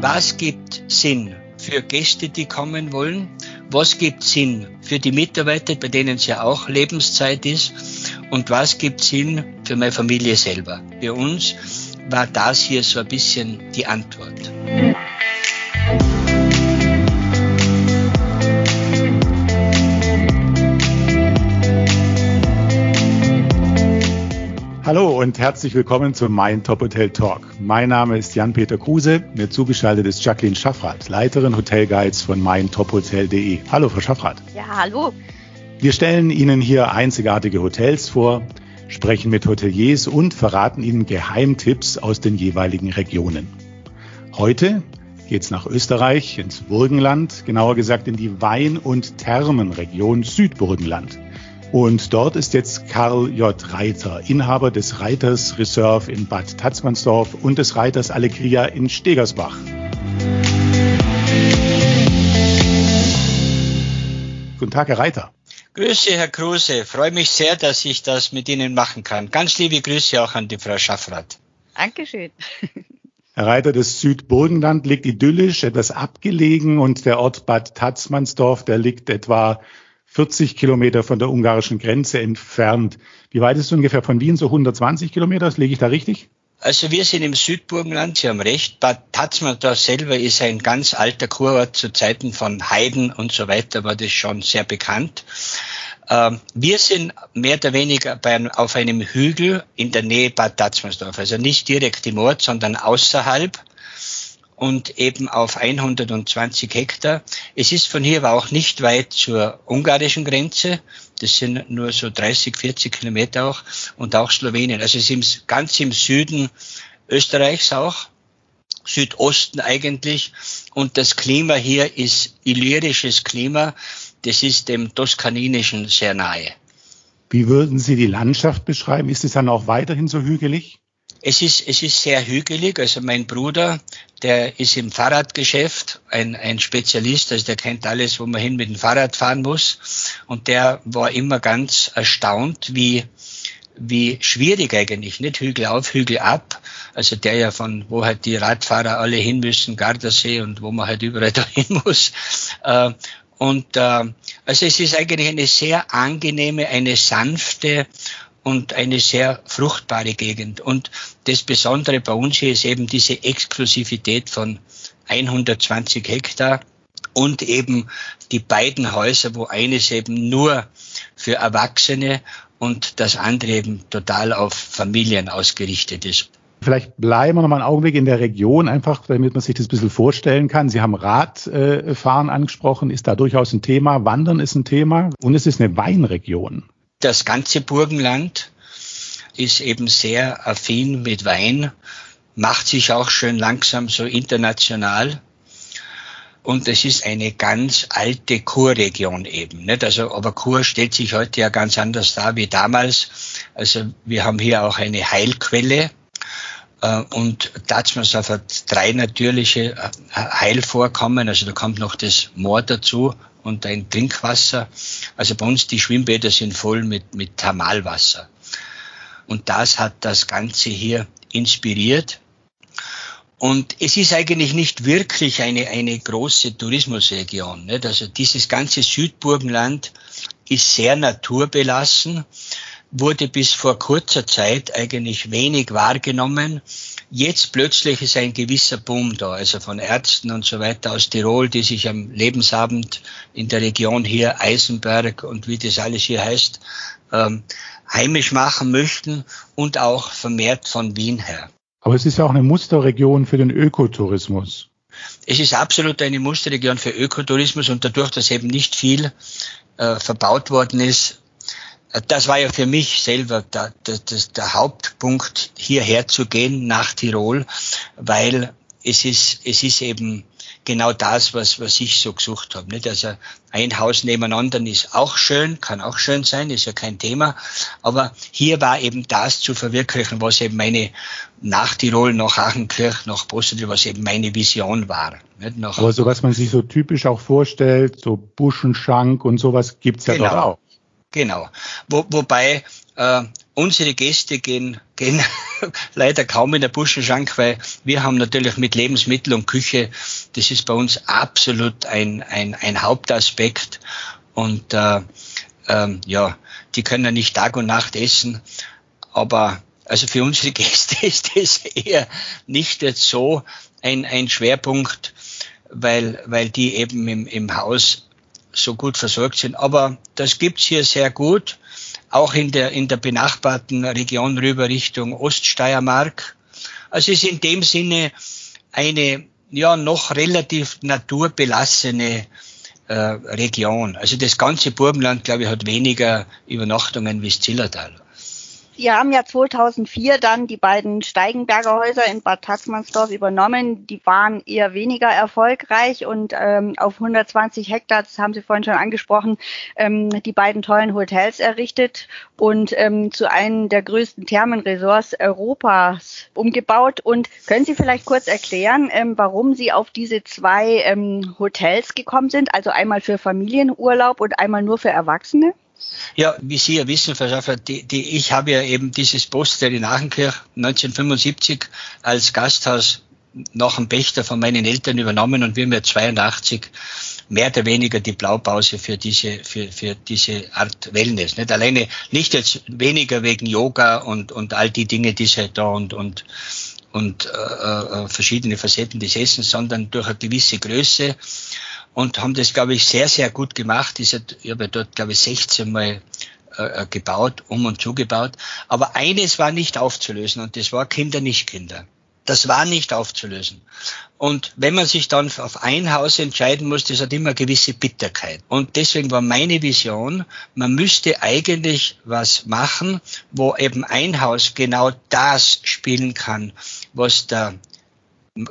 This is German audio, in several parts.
Was gibt Sinn für Gäste, die kommen wollen? Was gibt Sinn für die Mitarbeiter, bei denen es ja auch Lebenszeit ist? Und was gibt Sinn für meine Familie selber? Für uns war das hier so ein bisschen die Antwort. Hallo und herzlich willkommen zum Mein Top Hotel Talk. Mein Name ist Jan-Peter Kruse. Mir zugeschaltet ist Jacqueline Schaffrath, Leiterin Hotelguides von meintophotel.de. Hallo, Frau Schaffrath. Ja, hallo. Wir stellen Ihnen hier einzigartige Hotels vor, sprechen mit Hoteliers und verraten Ihnen Geheimtipps aus den jeweiligen Regionen. Heute geht's nach Österreich, ins Burgenland, genauer gesagt in die Wein- und Thermenregion Südburgenland. Und dort ist jetzt Karl J. Reiter, Inhaber des Reiters Reserve in Bad Tatzmannsdorf und des Reiters Allegria in Stegersbach. Guten Tag, Herr Reiter. Grüße, Herr Kruse. Freue mich sehr, dass ich das mit Ihnen machen kann. Ganz liebe Grüße auch an die Frau Schaffrath. Dankeschön. Herr Reiter, das Südburgenland liegt idyllisch, etwas abgelegen und der Ort Bad Tatzmannsdorf, der liegt etwa 40 Kilometer von der ungarischen Grenze entfernt. Wie weit ist es ungefähr von Wien? So 120 Kilometer? Lege ich da richtig? Also wir sind im Südburgenland, Sie haben recht. Bad Tatzmannsdorf selber ist ein ganz alter Kurort. Zu Zeiten von Heiden und so weiter war das schon sehr bekannt. Ähm, wir sind mehr oder weniger bei, auf einem Hügel in der Nähe Bad Tatzmannsdorf. Also nicht direkt im Ort, sondern außerhalb und eben auf 120 Hektar. Es ist von hier aber auch nicht weit zur ungarischen Grenze. Das sind nur so 30, 40 Kilometer auch und auch Slowenien. Also es ist ganz im Süden Österreichs auch. Südosten eigentlich. Und das Klima hier ist illyrisches Klima. Das ist dem Toskaninischen sehr nahe. Wie würden Sie die Landschaft beschreiben? Ist es dann auch weiterhin so hügelig? Es ist, es ist sehr hügelig. Also mein Bruder, der ist im Fahrradgeschäft, ein, ein Spezialist, also der kennt alles, wo man hin mit dem Fahrrad fahren muss. Und der war immer ganz erstaunt, wie, wie schwierig eigentlich, nicht Hügel auf, Hügel ab. Also der ja von, wo halt die Radfahrer alle hin müssen, Gardasee und wo man halt überall dahin muss. Äh, und äh, also es ist eigentlich eine sehr angenehme, eine sanfte und eine sehr fruchtbare Gegend. Und das Besondere bei uns hier ist eben diese Exklusivität von 120 Hektar und eben die beiden Häuser, wo eines eben nur für Erwachsene und das andere eben total auf Familien ausgerichtet ist. Vielleicht bleiben wir noch mal einen Augenblick in der Region, einfach damit man sich das ein bisschen vorstellen kann. Sie haben Radfahren angesprochen, ist da durchaus ein Thema. Wandern ist ein Thema und es ist eine Weinregion. Das ganze Burgenland ist eben sehr affin mit Wein, macht sich auch schön langsam so international. Und es ist eine ganz alte Kurregion eben. Nicht? Also, aber Kur stellt sich heute ja ganz anders dar wie damals. Also wir haben hier auch eine Heilquelle. Äh, und Tatsmansdorf hat drei natürliche äh, Heilvorkommen. Also da kommt noch das Moor dazu und ein Trinkwasser. Also bei uns die Schwimmbäder sind voll mit, mit Thermalwasser. Und das hat das Ganze hier inspiriert. Und es ist eigentlich nicht wirklich eine, eine große Tourismusregion. Nicht? Also dieses ganze Südburgenland ist sehr naturbelassen, wurde bis vor kurzer Zeit eigentlich wenig wahrgenommen. Jetzt plötzlich ist ein gewisser Boom da, also von Ärzten und so weiter aus Tirol, die sich am Lebensabend in der Region hier Eisenberg und wie das alles hier heißt, ähm, heimisch machen möchten und auch vermehrt von Wien her. Aber es ist ja auch eine Musterregion für den Ökotourismus. Es ist absolut eine Musterregion für Ökotourismus und dadurch, dass eben nicht viel äh, verbaut worden ist, das war ja für mich selber der, der, der Hauptpunkt, hierher zu gehen nach Tirol, weil es ist, es ist eben genau das, was, was ich so gesucht habe. Nicht? Also ein Haus nebeneinander ist auch schön, kann auch schön sein, ist ja kein Thema. Aber hier war eben das zu verwirklichen, was eben meine nach Tirol, nach Achenkirch, nach Boston, was eben meine Vision war. Nicht? Nach Aber so was man sich so typisch auch vorstellt, so Buschenschank und sowas gibt's ja genau. doch auch. Genau. Wo, wobei äh, unsere Gäste gehen, gehen leider kaum in der Buschenschank, weil wir haben natürlich mit Lebensmittel und Küche, das ist bei uns absolut ein, ein, ein Hauptaspekt. Und äh, ähm, ja, die können ja nicht Tag und Nacht essen, aber also für unsere Gäste ist das eher nicht jetzt so ein, ein Schwerpunkt, weil, weil die eben im, im Haus so gut versorgt sind. Aber das gibt's hier sehr gut auch in der, in der benachbarten Region rüber Richtung Oststeiermark. Also es ist in dem Sinne eine ja noch relativ naturbelassene äh, Region. Also das ganze Burgenland, glaube ich, hat weniger Übernachtungen wie das Zillertal. Sie haben ja 2004 dann die beiden Steigenberger Häuser in Bad Tatzmannsdorf übernommen. Die waren eher weniger erfolgreich und ähm, auf 120 Hektar, das haben Sie vorhin schon angesprochen, ähm, die beiden tollen Hotels errichtet und ähm, zu einem der größten Thermenresorts Europas umgebaut. Und können Sie vielleicht kurz erklären, ähm, warum Sie auf diese zwei ähm, Hotels gekommen sind? Also einmal für Familienurlaub und einmal nur für Erwachsene? Ja, wie Sie ja wissen, Frau die, die, ich habe ja eben dieses Postel in Achenkirch 1975 als Gasthaus nach dem Pächter von meinen Eltern übernommen und wir haben ja 82 mehr oder weniger die Blaupause für diese, für, für diese Art Wellness. Nicht alleine, nicht jetzt weniger wegen Yoga und, und all die Dinge, die es halt da und, und, und äh, äh, verschiedene Facetten des Essens, sondern durch eine gewisse Größe und haben das, glaube ich, sehr, sehr gut gemacht. Ich habe dort, glaube ich, 16 Mal äh, gebaut, um und zugebaut. Aber eines war nicht aufzulösen und das war Kinder, nicht Kinder. Das war nicht aufzulösen. Und wenn man sich dann auf ein Haus entscheiden muss, das hat immer gewisse Bitterkeit. Und deswegen war meine Vision, man müsste eigentlich was machen, wo eben ein Haus genau das spielen kann, was der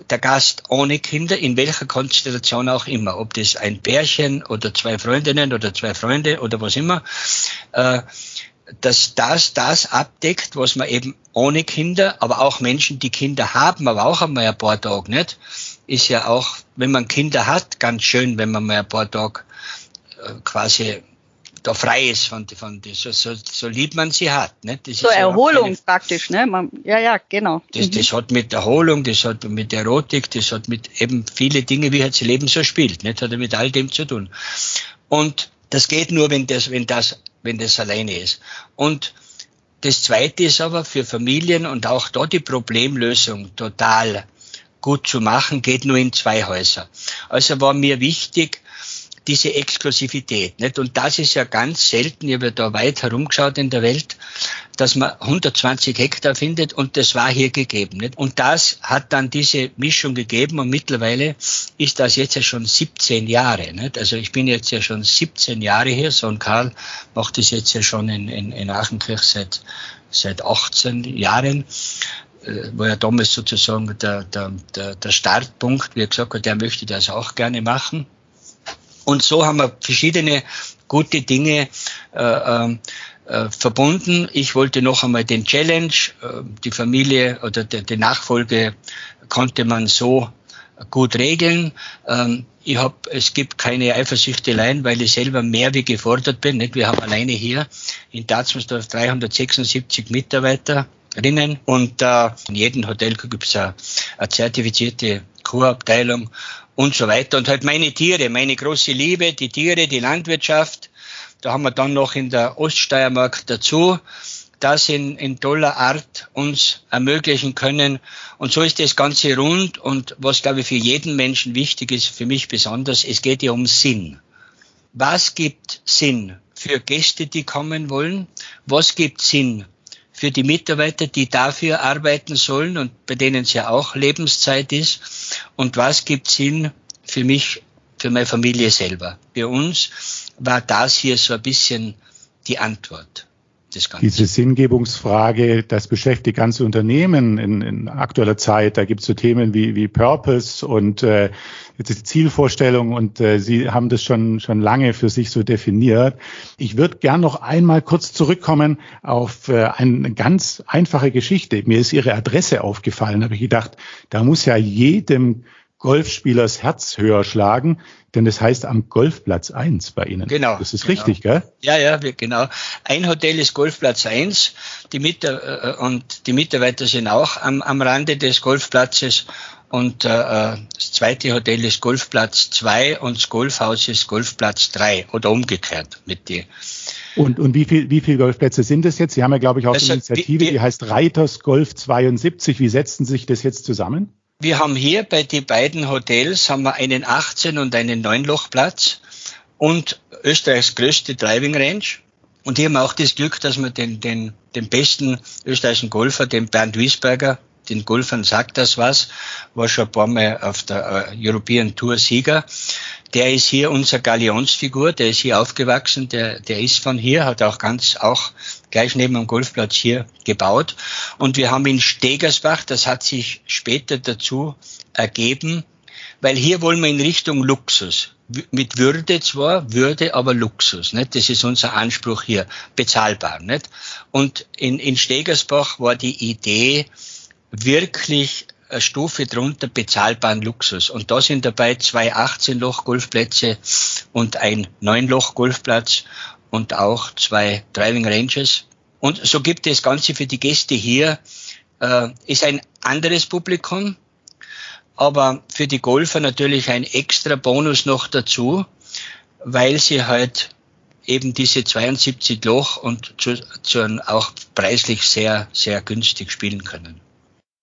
der Gast ohne Kinder, in welcher Konstellation auch immer, ob das ein Pärchen oder zwei Freundinnen oder zwei Freunde oder was immer, äh, dass das das abdeckt, was man eben ohne Kinder, aber auch Menschen, die Kinder haben, aber auch einmal ein paar Tage nicht, ist ja auch, wenn man Kinder hat, ganz schön, wenn man mal ein paar Tage äh, quasi da frei ist von, von so, so, so lieb man sie hat. Ne? Das so Erholung keine, praktisch, ne? Man, ja, ja, genau. Das, mhm. das hat mit Erholung, das hat mit Erotik, das hat mit eben viele Dinge, wie halt das Leben so spielt. Ne? Das hat mit all dem zu tun. Und das geht nur, wenn das, wenn das, wenn das alleine ist. Und das zweite ist aber für Familien und auch da die Problemlösung total gut zu machen, geht nur in zwei Häuser. Also war mir wichtig, diese Exklusivität. Nicht? Und das ist ja ganz selten, ich habe ja da weit herumgeschaut in der Welt, dass man 120 Hektar findet und das war hier gegeben. Nicht? Und das hat dann diese Mischung gegeben und mittlerweile ist das jetzt ja schon 17 Jahre. Nicht? Also ich bin jetzt ja schon 17 Jahre hier, Sohn Karl macht das jetzt ja schon in, in, in Achenkirch seit, seit 18 Jahren äh, war ja damals sozusagen der, der, der Startpunkt, wie er gesagt hat, der möchte das auch gerne machen. Und so haben wir verschiedene gute Dinge äh, ähm, äh, verbunden. Ich wollte noch einmal den Challenge, äh, die Familie oder die, die, Nachfolge konnte man so gut regeln. Ähm, ich hab, es gibt keine Eifersüchteleien, weil ich selber mehr wie gefordert bin. Nicht? Wir haben alleine hier in Datsmarsdorf 376 Mitarbeiterinnen und äh, in jedem Hotel gibt es eine, eine zertifizierte Kurabteilung und so weiter. Und halt meine Tiere, meine große Liebe, die Tiere, die Landwirtschaft. Da haben wir dann noch in der Oststeiermark dazu, das in, in toller Art uns ermöglichen können. Und so ist das Ganze rund. Und was, glaube ich, für jeden Menschen wichtig ist, für mich besonders, es geht ja um Sinn. Was gibt Sinn für Gäste, die kommen wollen? Was gibt Sinn für die Mitarbeiter, die dafür arbeiten sollen und bei denen es ja auch Lebenszeit ist? Und was gibt Sinn für mich, für meine Familie selber? Für uns war das hier so ein bisschen die Antwort. Diese Sinngebungsfrage, das beschäftigt ganze Unternehmen in, in aktueller Zeit. Da gibt es so Themen wie, wie Purpose und äh, jetzt Zielvorstellung und äh, Sie haben das schon, schon lange für sich so definiert. Ich würde gern noch einmal kurz zurückkommen auf äh, eine ganz einfache Geschichte. Mir ist Ihre Adresse aufgefallen, habe ich gedacht, da muss ja jedem Golfspielers Herz höher schlagen, denn das heißt am Golfplatz 1 bei Ihnen. Genau. Das ist genau. richtig, gell? Ja, ja, genau. Ein Hotel ist Golfplatz 1 die Mit äh, und die Mitarbeiter sind auch am, am Rande des Golfplatzes und äh, äh das zweite Hotel ist Golfplatz 2 und das Golfhaus ist Golfplatz 3 oder umgekehrt mit die. Und, und wie viel, wie viele Golfplätze sind es jetzt? Sie haben ja, glaube ich, auch also, eine Initiative, die, die heißt Reiters Golf 72. Wie setzen sich das jetzt zusammen? Wir haben hier bei den beiden Hotels haben wir einen 18 und einen 9 Lochplatz und Österreichs größte Driving Range. Und hier haben wir auch das Glück, dass wir den, den, den besten österreichischen Golfer, den Bernd Wiesberger, den Golfern sagt das was, war schon ein paar Mal auf der äh, European Tour Sieger. Der ist hier unser Galionsfigur, der ist hier aufgewachsen, der, der ist von hier, hat auch ganz, auch gleich neben dem Golfplatz hier gebaut. Und wir haben in Stegersbach, das hat sich später dazu ergeben, weil hier wollen wir in Richtung Luxus. Mit Würde zwar, Würde, aber Luxus. Nicht? Das ist unser Anspruch hier, bezahlbar. Nicht? Und in, in Stegersbach war die Idee, wirklich eine Stufe drunter bezahlbaren Luxus. Und da sind dabei zwei 18-Loch-Golfplätze und ein 9-Loch-Golfplatz und auch zwei Driving Ranges. Und so gibt es Ganze für die Gäste hier, äh, ist ein anderes Publikum, aber für die Golfer natürlich ein extra Bonus noch dazu, weil sie halt eben diese 72 Loch und zu, zu auch preislich sehr, sehr günstig spielen können.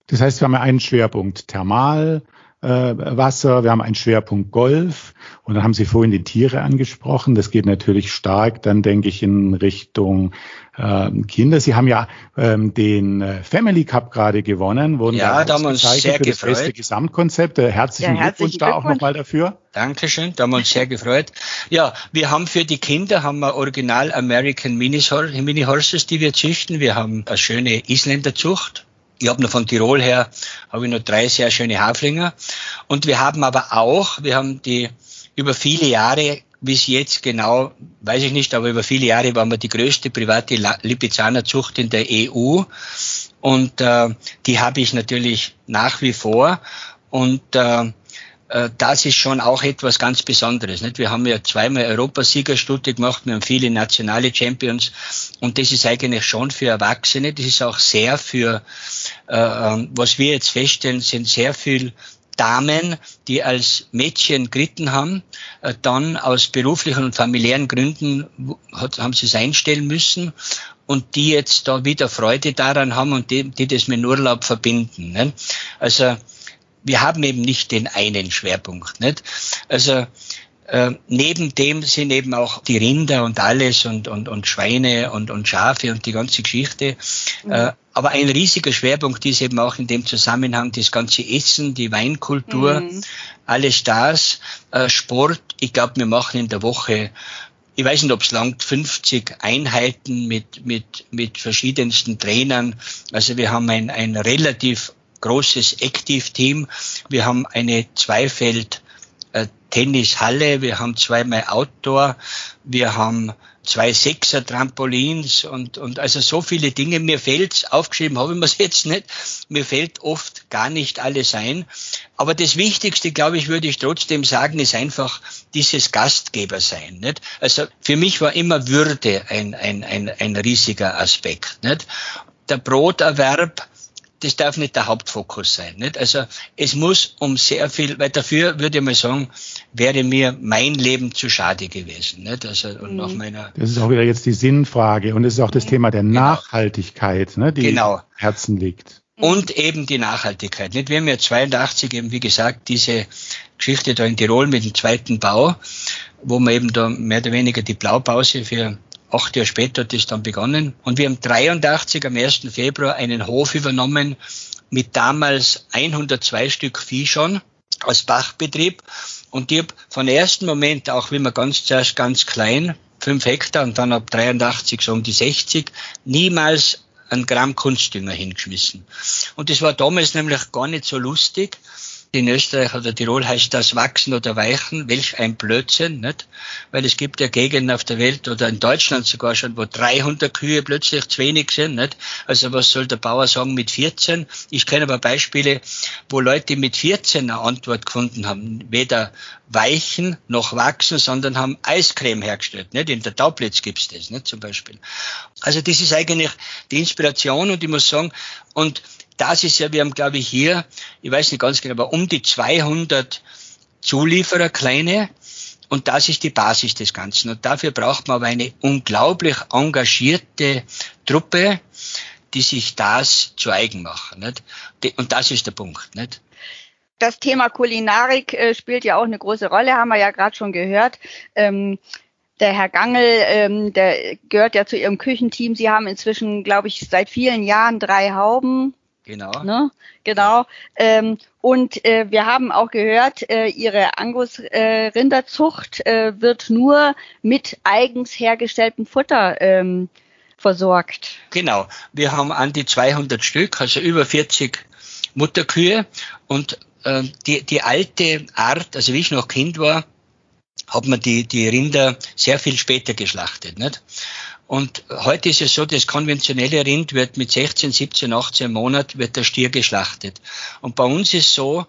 Das heißt, wir haben einen Schwerpunkt Thermal, äh, Wasser, wir haben einen Schwerpunkt Golf und dann haben Sie vorhin die Tiere angesprochen. Das geht natürlich stark, dann denke ich in Richtung äh, Kinder. Sie haben ja ähm, den äh, Family Cup gerade gewonnen, wurden ja, da haben wir uns sehr für das gefreut. beste Gesamtkonzept. Äh, herzlichen, ja, herzlichen Glückwunsch da auch nochmal dafür. Dankeschön, da haben wir uns sehr gefreut. Ja, wir haben für die Kinder haben wir Original American Mini Horses, die wir züchten. Wir haben eine schöne Isländerzucht ich habe noch von Tirol her, habe ich noch drei sehr schöne Haflinger. Und wir haben aber auch, wir haben die über viele Jahre, bis jetzt genau, weiß ich nicht, aber über viele Jahre waren wir die größte private Lipizzanerzucht in der EU. Und äh, die habe ich natürlich nach wie vor. Und äh, äh, das ist schon auch etwas ganz Besonderes. Nicht? Wir haben ja zweimal Europasiegerstudie gemacht, wir haben viele nationale Champions und das ist eigentlich schon für Erwachsene, das ist auch sehr für, was wir jetzt feststellen, sind sehr viel Damen, die als Mädchen geritten haben, äh, dann aus beruflichen und familiären Gründen haben sie es einstellen müssen und die jetzt da wieder Freude daran haben und die, die das mit Urlaub verbinden. Ne? Also wir haben eben nicht den einen Schwerpunkt. Nicht? Also äh, neben dem sind eben auch die Rinder und alles und, und, und Schweine und, und Schafe und die ganze Geschichte. Mhm. Äh, aber ein riesiger Schwerpunkt ist eben auch in dem Zusammenhang das ganze Essen, die Weinkultur, mhm. alles das, äh, Sport. Ich glaube, wir machen in der Woche ich weiß nicht, ob es langt, 50 Einheiten mit, mit, mit verschiedensten Trainern. Also wir haben ein, ein relativ großes Active-Team. Wir haben eine Zweifeld Tennishalle, wir haben zweimal Outdoor, wir haben zwei Sechser Trampolins und, und also so viele Dinge. Mir fällt, aufgeschrieben habe ich mir jetzt nicht, mir fällt oft gar nicht alles ein. Aber das Wichtigste, glaube ich, würde ich trotzdem sagen, ist einfach dieses Gastgeber sein. Nicht? Also für mich war immer Würde ein, ein, ein, ein riesiger Aspekt. Nicht? Der Broterwerb, das darf nicht der Hauptfokus sein. Nicht? Also es muss um sehr viel, weil dafür würde ich mal sagen, wäre mir mein Leben zu schade gewesen. Nicht? Also und nach mhm. meiner das ist auch wieder jetzt die Sinnfrage und es ist auch das Thema der genau. Nachhaltigkeit, ne, die genau. Herzen liegt. Und eben die Nachhaltigkeit. Nicht? Wir haben ja 82 eben, wie gesagt, diese Geschichte da in Tirol mit dem zweiten Bau, wo man eben da mehr oder weniger die Blaupause für acht Jahre später hat das dann begonnen. Und wir haben 83 am 1. Februar einen Hof übernommen mit damals 102 Stück Vieh schon als Bachbetrieb. Und ich habe von ersten Moment, auch wenn man ganz zuerst ganz klein, 5 Hektar und dann ab 83 so um die 60, niemals ein Gramm Kunstdünger hingeschmissen. Und das war damals nämlich gar nicht so lustig, in Österreich oder Tirol heißt das wachsen oder weichen. Welch ein Blödsinn, nicht? Weil es gibt ja Gegenden auf der Welt oder in Deutschland sogar schon, wo 300 Kühe plötzlich zu wenig sind, nicht? Also was soll der Bauer sagen mit 14? Ich kenne aber Beispiele, wo Leute mit 14 eine Antwort gefunden haben. Weder weichen noch wachsen, sondern haben Eiscreme hergestellt, nicht? In der Taublitz gibt's das, nicht? Zum Beispiel. Also das ist eigentlich die Inspiration und ich muss sagen, und das ist ja, wir haben glaube ich hier, ich weiß nicht ganz genau, aber um die 200 Zulieferer, kleine, und das ist die Basis des Ganzen. Und dafür braucht man aber eine unglaublich engagierte Truppe, die sich das zu eigen machen. Nicht? Und das ist der Punkt. Nicht? Das Thema Kulinarik äh, spielt ja auch eine große Rolle, haben wir ja gerade schon gehört. Ähm, der Herr Gangel, ähm, der gehört ja zu Ihrem Küchenteam. Sie haben inzwischen, glaube ich, seit vielen Jahren drei Hauben Genau. Ne? Genau. Ähm, und äh, wir haben auch gehört, äh, Ihre Angus-Rinderzucht äh, wird nur mit eigens hergestelltem Futter ähm, versorgt. Genau. Wir haben an die 200 Stück, also über 40 Mutterkühe. Und äh, die, die alte Art, also wie ich noch Kind war, hat man die, die Rinder sehr viel später geschlachtet. Nicht? Und heute ist es so, das konventionelle Rind wird mit 16, 17, 18 Monat wird der Stier geschlachtet. Und bei uns ist so,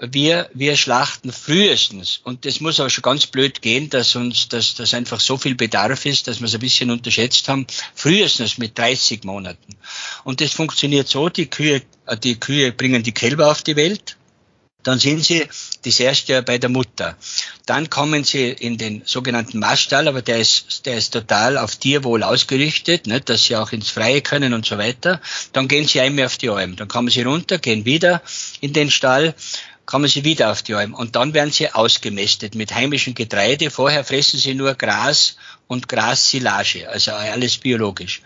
wir, wir schlachten frühestens. Und das muss auch schon ganz blöd gehen, dass uns, dass, dass einfach so viel Bedarf ist, dass wir es ein bisschen unterschätzt haben. Frühestens mit 30 Monaten. Und das funktioniert so, die Kühe, die Kühe bringen die Kälber auf die Welt dann sind sie das erste Jahr bei der Mutter. Dann kommen sie in den sogenannten Maststall, aber der ist, der ist total auf Tierwohl ausgerichtet, nicht, dass sie auch ins Freie können und so weiter. Dann gehen sie einmal auf die Alm. Dann kommen sie runter, gehen wieder in den Stall, kommen sie wieder auf die Alm. Und dann werden sie ausgemästet mit heimischem Getreide. Vorher fressen sie nur Gras und Grassilage, also alles biologisch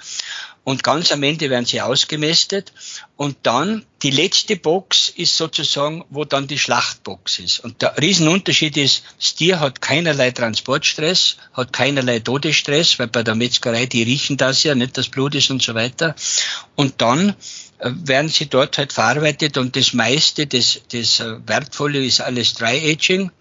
und ganz am Ende werden sie ausgemästet und dann die letzte Box ist sozusagen, wo dann die Schlachtbox ist. Und der Riesenunterschied ist, das Tier hat keinerlei Transportstress, hat keinerlei Todesstress, weil bei der Metzgerei, die riechen das ja, nicht das Blut ist und so weiter. Und dann äh, werden sie dort halt verarbeitet und das meiste, das, das äh, Wertvolle ist alles Dry Aging.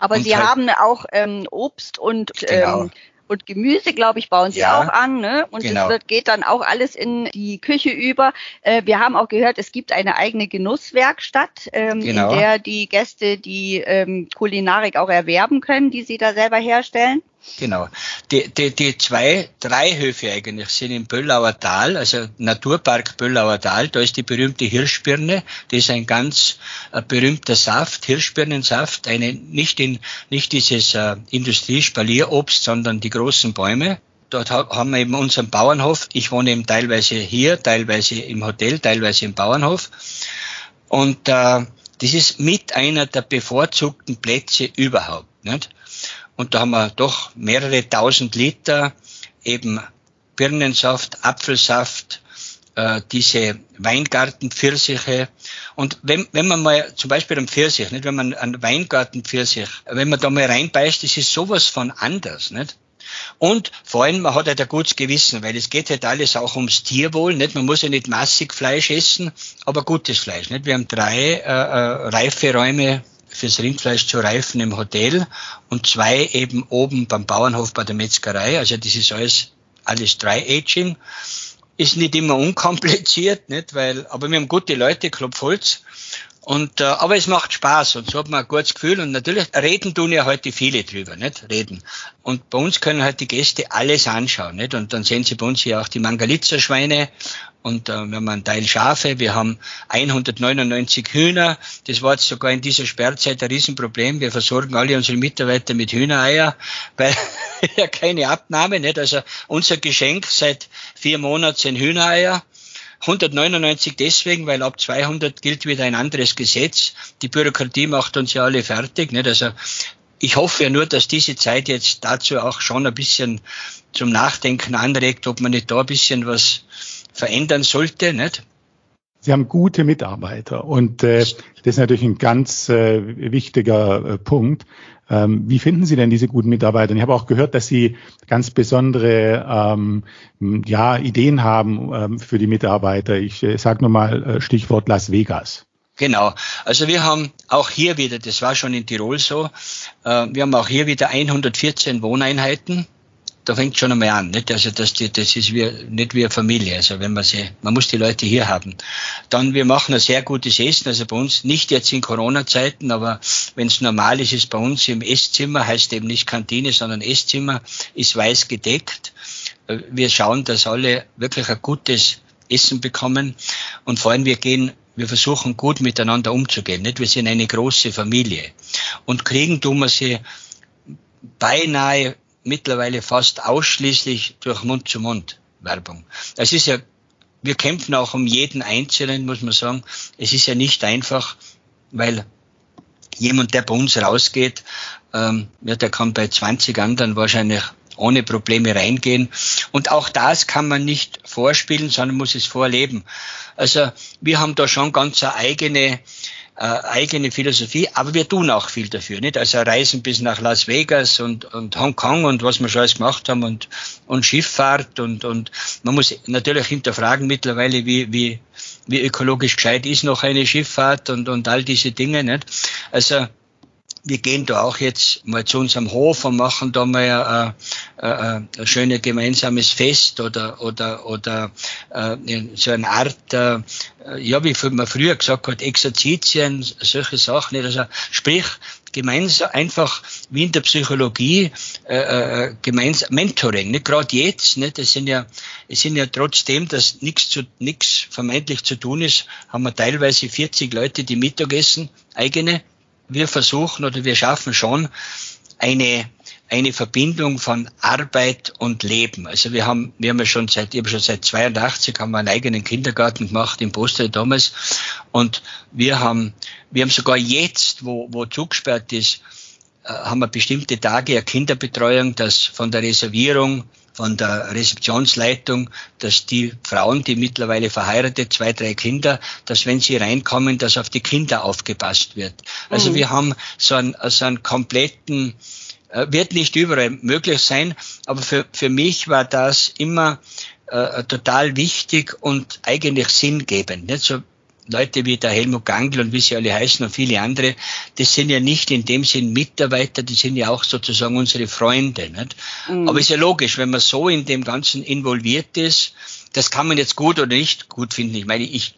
Aber und Sie halt, haben auch ähm, Obst und genau. ähm, und Gemüse, glaube ich, bauen sie ja, auch an. Ne? Und genau. das wird, geht dann auch alles in die Küche über. Äh, wir haben auch gehört, es gibt eine eigene Genusswerkstatt, ähm, genau. in der die Gäste die ähm, Kulinarik auch erwerben können, die sie da selber herstellen. Genau. Die, die, die zwei, drei Höfe eigentlich sind im Böllauer Tal, also Naturpark Böllauer Tal. Da ist die berühmte Hirschbirne. Das ist ein ganz äh, berühmter Saft, Hirschbirnensaft. Eine, nicht in, nicht dieses äh, Industriespalierobst, sondern die großen Bäume. Dort haben wir eben unseren Bauernhof. Ich wohne eben teilweise hier, teilweise im Hotel, teilweise im Bauernhof. Und äh, das ist mit einer der bevorzugten Plätze überhaupt. Nicht? Und da haben wir doch mehrere tausend Liter eben Birnensaft, Apfelsaft, äh, diese Weingartenpfirsiche. Und wenn, wenn man mal, zum Beispiel am Pfirsich, nicht, wenn man einen Weingartenpfirsich, wenn man da mal reinbeißt, das ist sowas von anders, nicht? Und vor allem, man hat halt ein gutes Gewissen, weil es geht halt alles auch ums Tierwohl, nicht? Man muss ja nicht massig Fleisch essen, aber gutes Fleisch, nicht? Wir haben drei äh, äh, Reiferäume fürs Rindfleisch zu reifen im Hotel und zwei eben oben beim Bauernhof bei der Metzgerei. Also das ist alles, alles Dry Aging. Ist nicht immer unkompliziert, nicht? Weil, aber wir haben gute Leute, Klopfholz. Und, äh, aber es macht Spaß und so hat man ein gutes Gefühl und natürlich reden tun ja heute viele drüber, nicht? Reden. Und bei uns können halt die Gäste alles anschauen, nicht? Und dann sehen sie bei uns hier auch die Mangalitzer-Schweine und äh, wir haben einen Teil Schafe, wir haben 199 Hühner. Das war jetzt sogar in dieser Sperrzeit ein Riesenproblem. Wir versorgen alle unsere Mitarbeiter mit Hühnereier, weil ja keine Abnahme, nicht? Also unser Geschenk seit vier Monaten sind Hühnereier 199 deswegen, weil ab 200 gilt wieder ein anderes Gesetz. Die Bürokratie macht uns ja alle fertig. Nicht? Also ich hoffe ja nur, dass diese Zeit jetzt dazu auch schon ein bisschen zum Nachdenken anregt, ob man nicht da ein bisschen was verändern sollte. Nicht? Sie haben gute Mitarbeiter und äh, das ist natürlich ein ganz äh, wichtiger äh, Punkt. Ähm, wie finden Sie denn diese guten Mitarbeiter? Ich habe auch gehört, dass Sie ganz besondere ähm, ja, Ideen haben ähm, für die Mitarbeiter. Ich äh, sage nur mal äh, Stichwort Las Vegas. Genau. Also wir haben auch hier wieder, das war schon in Tirol so, äh, wir haben auch hier wieder 114 Wohneinheiten. Da fängt schon einmal an, nicht? Also das, das ist wie, nicht wie eine Familie. Also wenn man sie, man muss die Leute hier haben. Dann wir machen ein sehr gutes Essen. Also bei uns nicht jetzt in Corona-Zeiten, aber wenn es normal ist, ist bei uns im Esszimmer heißt eben nicht Kantine, sondern Esszimmer ist weiß gedeckt. Wir schauen, dass alle wirklich ein gutes Essen bekommen und vor allem wir gehen wir versuchen gut miteinander umzugehen. Nicht? Wir sind eine große Familie. Und kriegen tun wir sie beinahe mittlerweile fast ausschließlich durch Mund-zu-Mund-Werbung. Das ist ja, wir kämpfen auch um jeden Einzelnen, muss man sagen. Es ist ja nicht einfach, weil jemand, der bei uns rausgeht, ähm, ja, der kann bei 20 anderen wahrscheinlich ohne Probleme reingehen. Und auch das kann man nicht vorspielen, sondern muss es vorleben. Also wir haben da schon ganz eine eigene, äh, eigene Philosophie, aber wir tun auch viel dafür. Nicht? Also Reisen bis nach Las Vegas und, und Hongkong und was wir schon alles gemacht haben und, und Schifffahrt und, und man muss natürlich hinterfragen mittlerweile, wie, wie, wie ökologisch gescheit ist noch eine Schifffahrt und, und all diese Dinge. Nicht? Also wir gehen da auch jetzt mal zu unserem Hof und machen da mal ein, ein, ein schönes gemeinsames Fest oder oder oder äh, so eine Art, äh, ja, wie man früher gesagt hat, Exerzitien, solche Sachen. Also sprich, gemeinsam einfach wie in der Psychologie äh, äh, gemeinsam Mentoring, nicht gerade jetzt, nicht? Es sind ja es sind ja trotzdem, dass nichts zu nichts vermeintlich zu tun ist, haben wir teilweise 40 Leute, die Mittagessen eigene wir versuchen oder wir schaffen schon eine eine Verbindung von Arbeit und Leben. Also wir haben, wir haben ja schon seit, ich habe schon seit 82 haben wir einen eigenen Kindergarten gemacht in Postel damals. Und wir haben, wir haben sogar jetzt, wo, wo zugesperrt ist, äh, haben wir bestimmte Tage eine Kinderbetreuung, dass von der Reservierung von der Rezeptionsleitung, dass die Frauen, die mittlerweile verheiratet, zwei, drei Kinder, dass wenn sie reinkommen, dass auf die Kinder aufgepasst wird. Also mhm. wir haben so einen, so einen kompletten, äh, wird nicht überall möglich sein, aber für, für mich war das immer äh, total wichtig und eigentlich sinngebend. Nicht so Leute wie der Helmut Gangl und wie sie alle heißen und viele andere, das sind ja nicht in dem Sinn Mitarbeiter, die sind ja auch sozusagen unsere Freunde. Nicht? Mhm. Aber ist ja logisch, wenn man so in dem Ganzen involviert ist, das kann man jetzt gut oder nicht gut finden. Ich meine, ich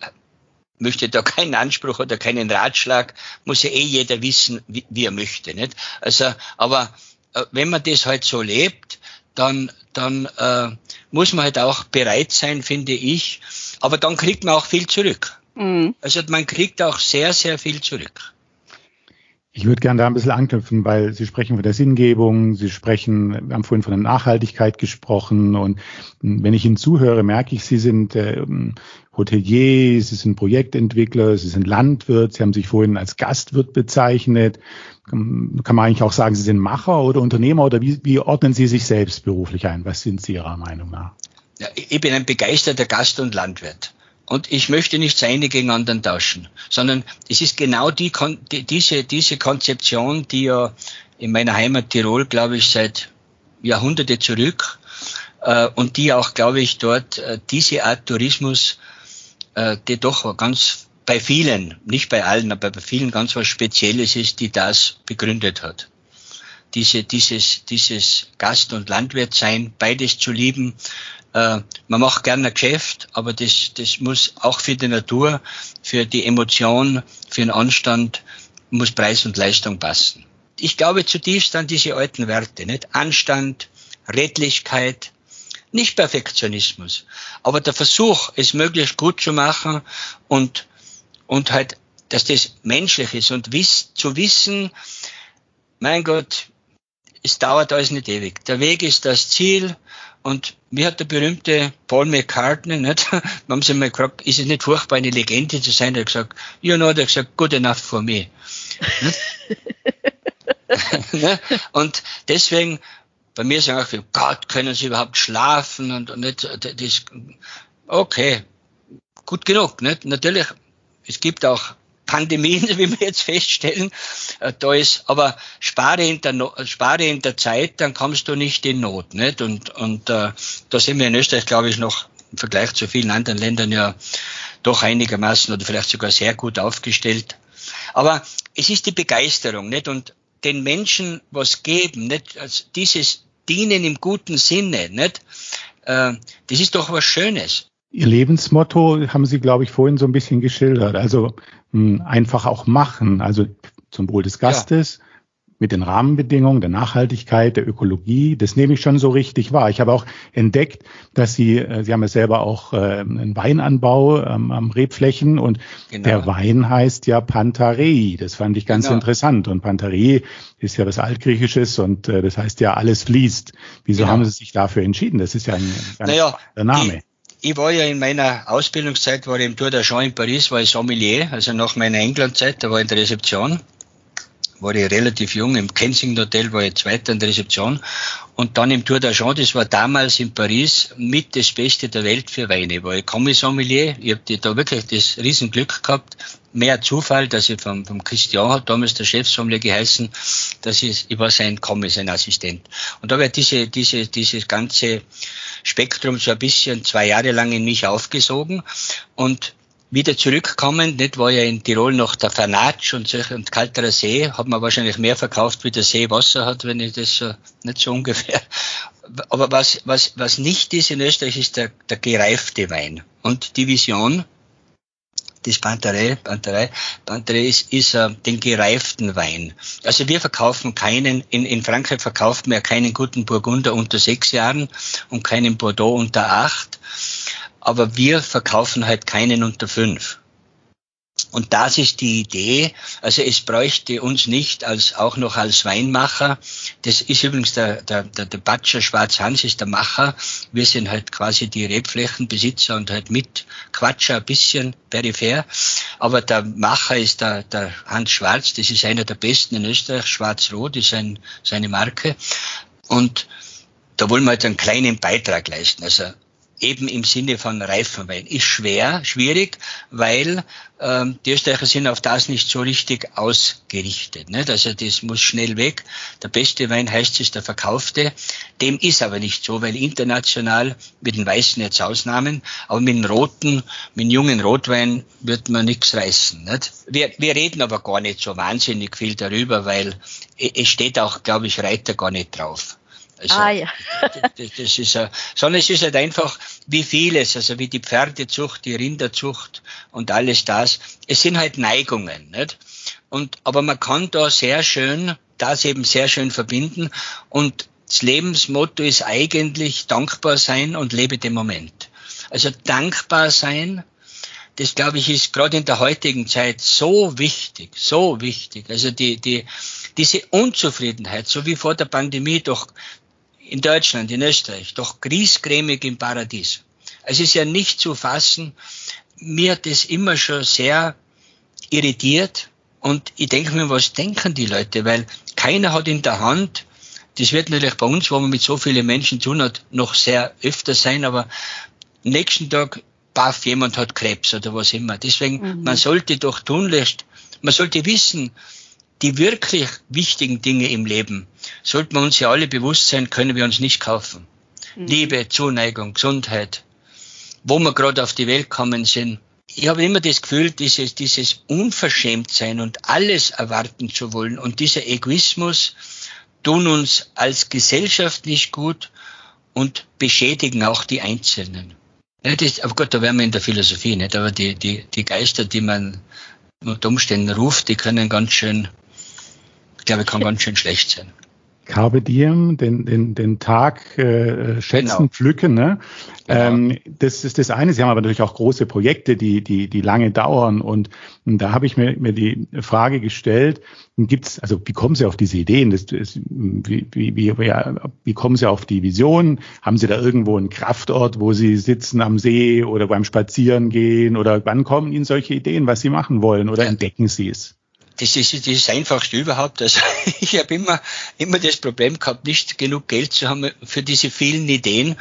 möchte da keinen Anspruch oder keinen Ratschlag, muss ja eh jeder wissen, wie, wie er möchte. Nicht? Also, aber äh, wenn man das halt so lebt, dann, dann äh, muss man halt auch bereit sein, finde ich. Aber dann kriegt man auch viel zurück. Mhm. Also man kriegt auch sehr, sehr viel zurück. Ich würde gerne da ein bisschen anknüpfen, weil Sie sprechen von der Sinngebung, Sie sprechen, wir haben vorhin von der Nachhaltigkeit gesprochen und wenn ich Ihnen zuhöre, merke ich, Sie sind äh, Hotelier, Sie sind Projektentwickler, Sie sind Landwirt, Sie haben sich vorhin als Gastwirt bezeichnet. Kann man eigentlich auch sagen, Sie sind Macher oder Unternehmer oder wie, wie ordnen Sie sich selbst beruflich ein? Was sind Sie Ihrer Meinung nach? Ja, ich bin ein begeisterter Gast und Landwirt. Und ich möchte nicht seine gegen anderen tauschen, sondern es ist genau die, die, diese, diese Konzeption, die ja in meiner Heimat Tirol, glaube ich, seit Jahrhunderte zurück äh, und die auch, glaube ich, dort äh, diese Art Tourismus, äh, die doch ganz bei vielen, nicht bei allen, aber bei vielen ganz was Spezielles ist, die das begründet hat. Diese, dieses, dieses Gast- und Landwirt beides zu lieben, äh, man macht gerne ein Geschäft, aber das, das muss auch für die Natur, für die Emotion, für den Anstand, muss Preis und Leistung passen. Ich glaube zutiefst an diese alten Werte, nicht? Anstand, Redlichkeit, nicht Perfektionismus, aber der Versuch, es möglichst gut zu machen und, und halt, dass das menschlich ist und wiss, zu wissen, mein Gott, es dauert alles nicht ewig. Der Weg ist das Ziel und wie hat der berühmte Paul McCartney, nicht? Wir haben sie mal gefragt, ist es nicht furchtbar, eine Legende zu sein? Er hat gesagt, you know, der hat gesagt, good enough for me. Und deswegen, bei mir sagen auch viele, Gott, können sie überhaupt schlafen und, und nicht, das, okay, gut genug, nicht? Natürlich, es gibt auch Pandemien, wie wir jetzt feststellen, äh, da ist, aber spare in der, no spare in der Zeit, dann kommst du nicht in Not, nicht? Und, und äh, da sind wir in Österreich, glaube ich, noch im Vergleich zu vielen anderen Ländern ja doch einigermaßen oder vielleicht sogar sehr gut aufgestellt. Aber es ist die Begeisterung, nicht? Und den Menschen was geben, nicht? Also dieses Dienen im guten Sinne, nicht? Äh, das ist doch was Schönes. Ihr Lebensmotto haben Sie, glaube ich, vorhin so ein bisschen geschildert. Also mh, hm, einfach auch machen, also zum Wohl des Gastes. Ja mit den Rahmenbedingungen der Nachhaltigkeit, der Ökologie. Das nehme ich schon so richtig wahr. Ich habe auch entdeckt, dass Sie, äh, Sie haben ja selber auch äh, einen Weinanbau ähm, am Rebflächen und genau. der Wein heißt ja Pantarei. Das fand ich ganz genau. interessant. Und Pantarei ist ja was Altgriechisches und äh, das heißt ja alles fließt. Wieso genau. haben Sie sich dafür entschieden? Das ist ja ein ganz naja, der Name. Ich, ich war ja in meiner Ausbildungszeit, war ich im Tour de Champs in Paris, war ich Sommelier, also nach meiner Englandzeit, da war ich in der Rezeption. War ich relativ jung, im Kensington Hotel war ich Zweiter in der Rezeption. Und dann im Tour d'Argent, das war damals in Paris mit das Beste der Welt für Weine, war ich Kommissomelier, ich habe da wirklich das Riesenglück gehabt, mehr Zufall, dass ich vom, vom Christian hat damals der Chefsommelier geheißen, dass ich, ich war sein Kommis, sein Assistent. Und da wird diese, diese, dieses ganze Spektrum so ein bisschen zwei Jahre lang in mich aufgesogen und wieder zurückkommen, nicht war ja in Tirol noch der Fanatsch und, und kalterer See, hat man wahrscheinlich mehr verkauft, wie der See Wasser hat, wenn ich das so, nicht so ungefähr. Aber was, was, was nicht ist in Österreich, ist der, der gereifte Wein. Und die Vision des Panterei, Panterei, Panterei ist, ist uh, den gereiften Wein. Also wir verkaufen keinen, in, in Frankreich verkauft man ja keinen guten Burgunder unter sechs Jahren und keinen Bordeaux unter acht aber wir verkaufen halt keinen unter fünf. Und das ist die Idee. Also es bräuchte uns nicht als auch noch als Weinmacher. Das ist übrigens der, der, der, der Batscher Schwarz-Hans ist der Macher. Wir sind halt quasi die Rebflächenbesitzer und halt mit Quatscher ein bisschen peripher. Aber der Macher ist der, der Hans Schwarz. Das ist einer der besten in Österreich. Schwarz-Rot ist ein, seine Marke. Und da wollen wir halt einen kleinen Beitrag leisten. Also eben im Sinne von Reifenwein. Ist schwer, schwierig, weil ähm, die Österreicher sind auf das nicht so richtig ausgerichtet. Nicht? Also das muss schnell weg. Der beste Wein heißt es der verkaufte. Dem ist aber nicht so, weil international mit den Weißen jetzt Ausnahmen, aber mit den Roten, mit dem jungen Rotwein wird man nichts reißen. Nicht? Wir, wir reden aber gar nicht so wahnsinnig viel darüber, weil es steht auch, glaube ich, Reiter gar nicht drauf. Also, ah, ja. das, das ist, sondern es ist halt einfach wie vieles, also wie die Pferdezucht, die Rinderzucht und alles das. Es sind halt Neigungen, nicht? Und, aber man kann da sehr schön, das eben sehr schön verbinden und das Lebensmotto ist eigentlich dankbar sein und lebe den Moment. Also dankbar sein, das glaube ich ist gerade in der heutigen Zeit so wichtig, so wichtig. Also die, die, diese Unzufriedenheit, so wie vor der Pandemie doch in Deutschland, in Österreich, doch griesgrämig im Paradies. Es ist ja nicht zu fassen. Mir hat das immer schon sehr irritiert. Und ich denke mir, was denken die Leute? Weil keiner hat in der Hand, das wird natürlich bei uns, wo man mit so vielen Menschen zu tun hat, noch sehr öfter sein, aber nächsten Tag, baff, jemand hat Krebs oder was immer. Deswegen, mhm. man sollte doch tunlichst, man sollte wissen, die wirklich wichtigen Dinge im Leben, sollten wir uns ja alle bewusst sein, können wir uns nicht kaufen. Mhm. Liebe, Zuneigung, Gesundheit, wo wir gerade auf die Welt kommen sind. Ich habe immer das Gefühl, dieses, dieses Unverschämtsein und alles erwarten zu wollen und dieser Egoismus tun uns als Gesellschaft nicht gut und beschädigen auch die Einzelnen. Ja, das, aber Gott, da wären wir in der Philosophie, nicht? Aber die, die, die Geister, die man unter Umständen ruft, die können ganz schön ich glaube, kann ganz schön schlecht sein. Carpe diem, den, den, den Tag äh, schätzen, genau. pflücken. Ne? Genau. Ähm, das ist das eine. Sie haben aber natürlich auch große Projekte, die, die, die lange dauern. Und, und da habe ich mir, mir die Frage gestellt, gibt's, also wie kommen Sie auf diese Ideen? Das, das, wie, wie, wie, wie kommen Sie auf die Vision? Haben Sie da irgendwo einen Kraftort, wo Sie sitzen am See oder beim Spazierengehen? Oder wann kommen Ihnen solche Ideen, was Sie machen wollen? Oder entdecken Sie es? Das ist das Einfachste überhaupt. Also ich habe immer, immer das Problem gehabt, nicht genug Geld zu haben für diese vielen Ideen.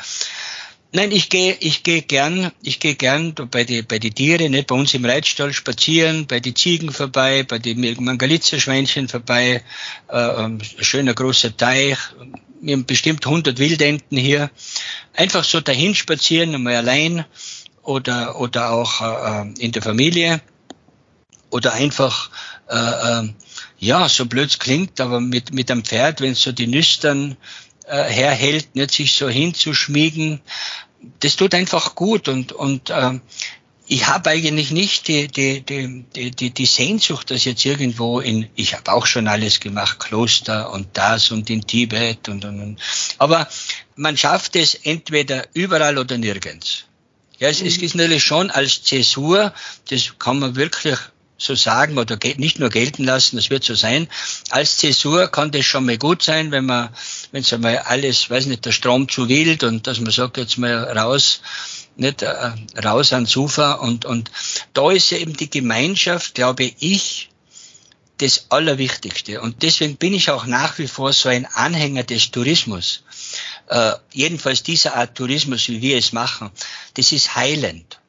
Nein, ich gehe, ich gehe gern, ich gehe gern bei die, bei die Tiere, nicht bei uns im Reitstall spazieren, bei die Ziegen vorbei, bei den Mangalitzer-Schweinchen vorbei, äh, ähm, schöner großer Teich, wir haben bestimmt 100 Wildenten hier. Einfach so dahin spazieren, einmal allein oder, oder auch äh, in der Familie oder einfach, äh, äh, ja, so blöd klingt, aber mit, mit einem Pferd, wenn es so die Nüstern äh, herhält, nicht sich so hinzuschmiegen, das tut einfach gut und, und äh, ich habe eigentlich nicht die, die, die, die, die Sehnsucht, dass jetzt irgendwo in, ich habe auch schon alles gemacht, Kloster und das und in Tibet und, und, und. aber man schafft es entweder überall oder nirgends. Ja, es, mhm. es ist natürlich schon als Zäsur, das kann man wirklich so sagen oder nicht nur gelten lassen, das wird so sein. Als Zäsur kann das schon mal gut sein, wenn man, wenn es einmal alles, weiß nicht, der Strom zu wild und dass man sagt, jetzt mal raus, nicht äh, raus ans Ufer und, und da ist ja eben die Gemeinschaft, glaube ich, das Allerwichtigste. Und deswegen bin ich auch nach wie vor so ein Anhänger des Tourismus. Äh, jedenfalls dieser Art Tourismus, wie wir es machen, das ist heilend.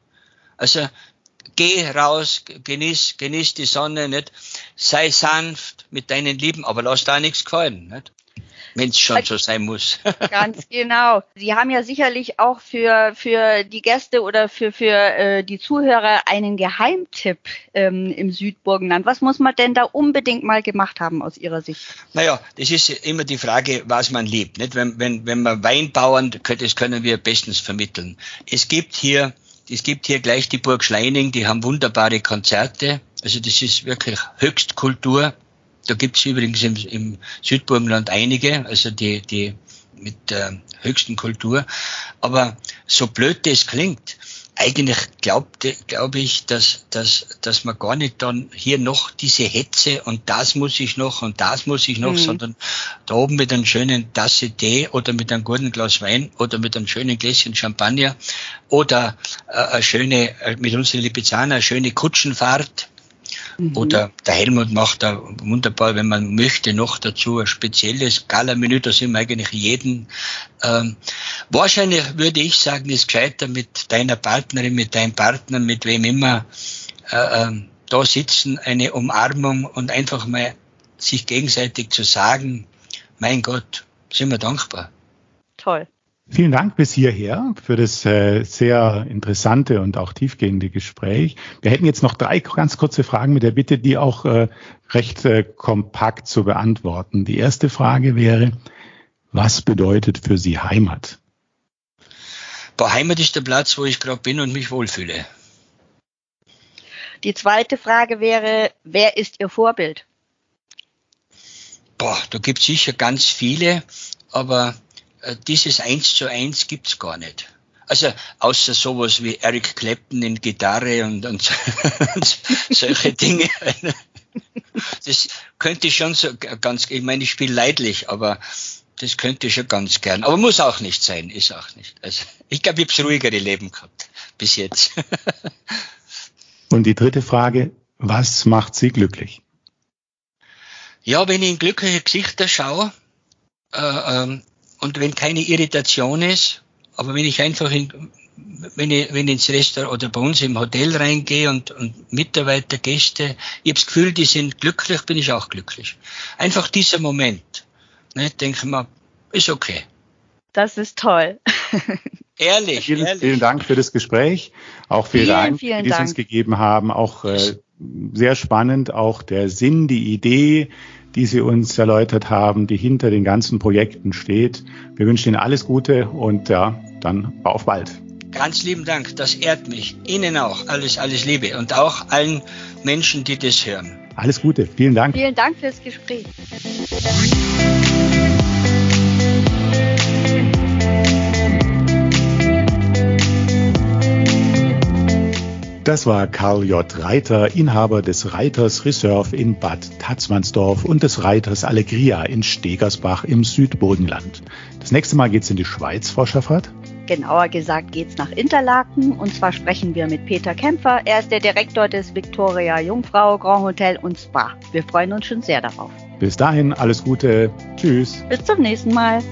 Also geh raus, genieß, genieß die Sonne, nicht? Sei sanft mit deinen Lieben, aber lass da nichts gefallen, nicht? wenn es schon so sein muss. Ganz genau. Sie haben ja sicherlich auch für, für die Gäste oder für, für äh, die Zuhörer einen Geheimtipp ähm, im Südburgenland. Was muss man denn da unbedingt mal gemacht haben aus Ihrer Sicht? Naja, das ist immer die Frage, was man liebt. Nicht? Wenn, wenn, wenn man Weinbauern, das können wir bestens vermitteln. Es gibt hier es gibt hier gleich die Burg Schleining, die haben wunderbare Konzerte. Also das ist wirklich Höchstkultur. Da gibt es übrigens im, im Südburgenland einige, also die, die mit der höchsten Kultur. Aber so blöd das klingt, eigentlich glaubte, glaube ich, dass, dass, dass man gar nicht dann hier noch diese Hetze und das muss ich noch und das muss ich noch, mhm. sondern da oben mit einem schönen Tasse Tee oder mit einem guten Glas Wein oder mit einem schönen Gläschen Champagner oder äh, eine schöne, äh, mit unseren Lipizzaner, eine schöne Kutschenfahrt Mhm. Oder der Helmut macht da wunderbar, wenn man möchte, noch dazu ein spezielles Gala-Menü, da sind wir eigentlich jeden. Ähm, wahrscheinlich würde ich sagen, ist gescheiter mit deiner Partnerin, mit deinem Partner, mit wem immer äh, äh, da sitzen, eine Umarmung und einfach mal sich gegenseitig zu sagen, mein Gott, sind wir dankbar. Toll. Vielen Dank bis hierher für das äh, sehr interessante und auch tiefgehende Gespräch. Wir hätten jetzt noch drei ganz kurze Fragen mit der Bitte, die auch äh, recht äh, kompakt zu beantworten. Die erste Frage wäre, was bedeutet für Sie Heimat? Boah, Heimat ist der Platz, wo ich gerade bin und mich wohlfühle. Die zweite Frage wäre, wer ist Ihr Vorbild? Boah, da gibt es sicher ganz viele, aber dieses Eins zu Eins gibt's gar nicht. Also außer sowas wie Eric Clapton in Gitarre und, und, und solche Dinge. Das könnte schon so ganz, ich meine, ich spiele leidlich, aber das könnte ich schon ganz gern. Aber muss auch nicht sein, ist auch nicht. Also ich glaube, ich habe ruhigere Leben gehabt bis jetzt. Und die dritte Frage, was macht Sie glücklich? Ja, wenn ich in glückliche Gesichter schaue, äh, ähm, und wenn keine Irritation ist, aber wenn ich einfach in, wenn ich, wenn ich ins Restaurant oder bei uns im Hotel reingehe und, und Mitarbeiter, Gäste, ich habe das Gefühl, die sind glücklich, bin ich auch glücklich. Einfach dieser Moment. Ne, denke mal, ist okay. Das ist toll. ehrlich, vielen, ehrlich. Vielen Dank für das Gespräch, auch für Ihre Einblicke, die Sie uns gegeben haben. Auch äh, sehr spannend, auch der Sinn, die Idee, die Sie uns erläutert haben, die hinter den ganzen Projekten steht. Wir wünschen Ihnen alles Gute und ja, dann auf bald. Ganz lieben Dank, das ehrt mich. Ihnen auch alles, alles Liebe und auch allen Menschen, die das hören. Alles Gute, vielen Dank. Vielen Dank fürs Gespräch. Das war Karl J. Reiter, Inhaber des Reiters Reserve in Bad Tatzmannsdorf und des Reiters Allegria in Stegersbach im Südburgenland. Das nächste Mal geht's in die Schweiz, Frau Schaffert. Genauer gesagt geht's nach Interlaken und zwar sprechen wir mit Peter Kämpfer. Er ist der Direktor des Victoria Jungfrau Grand Hotel und Spa. Wir freuen uns schon sehr darauf. Bis dahin alles Gute. Tschüss. Bis zum nächsten Mal.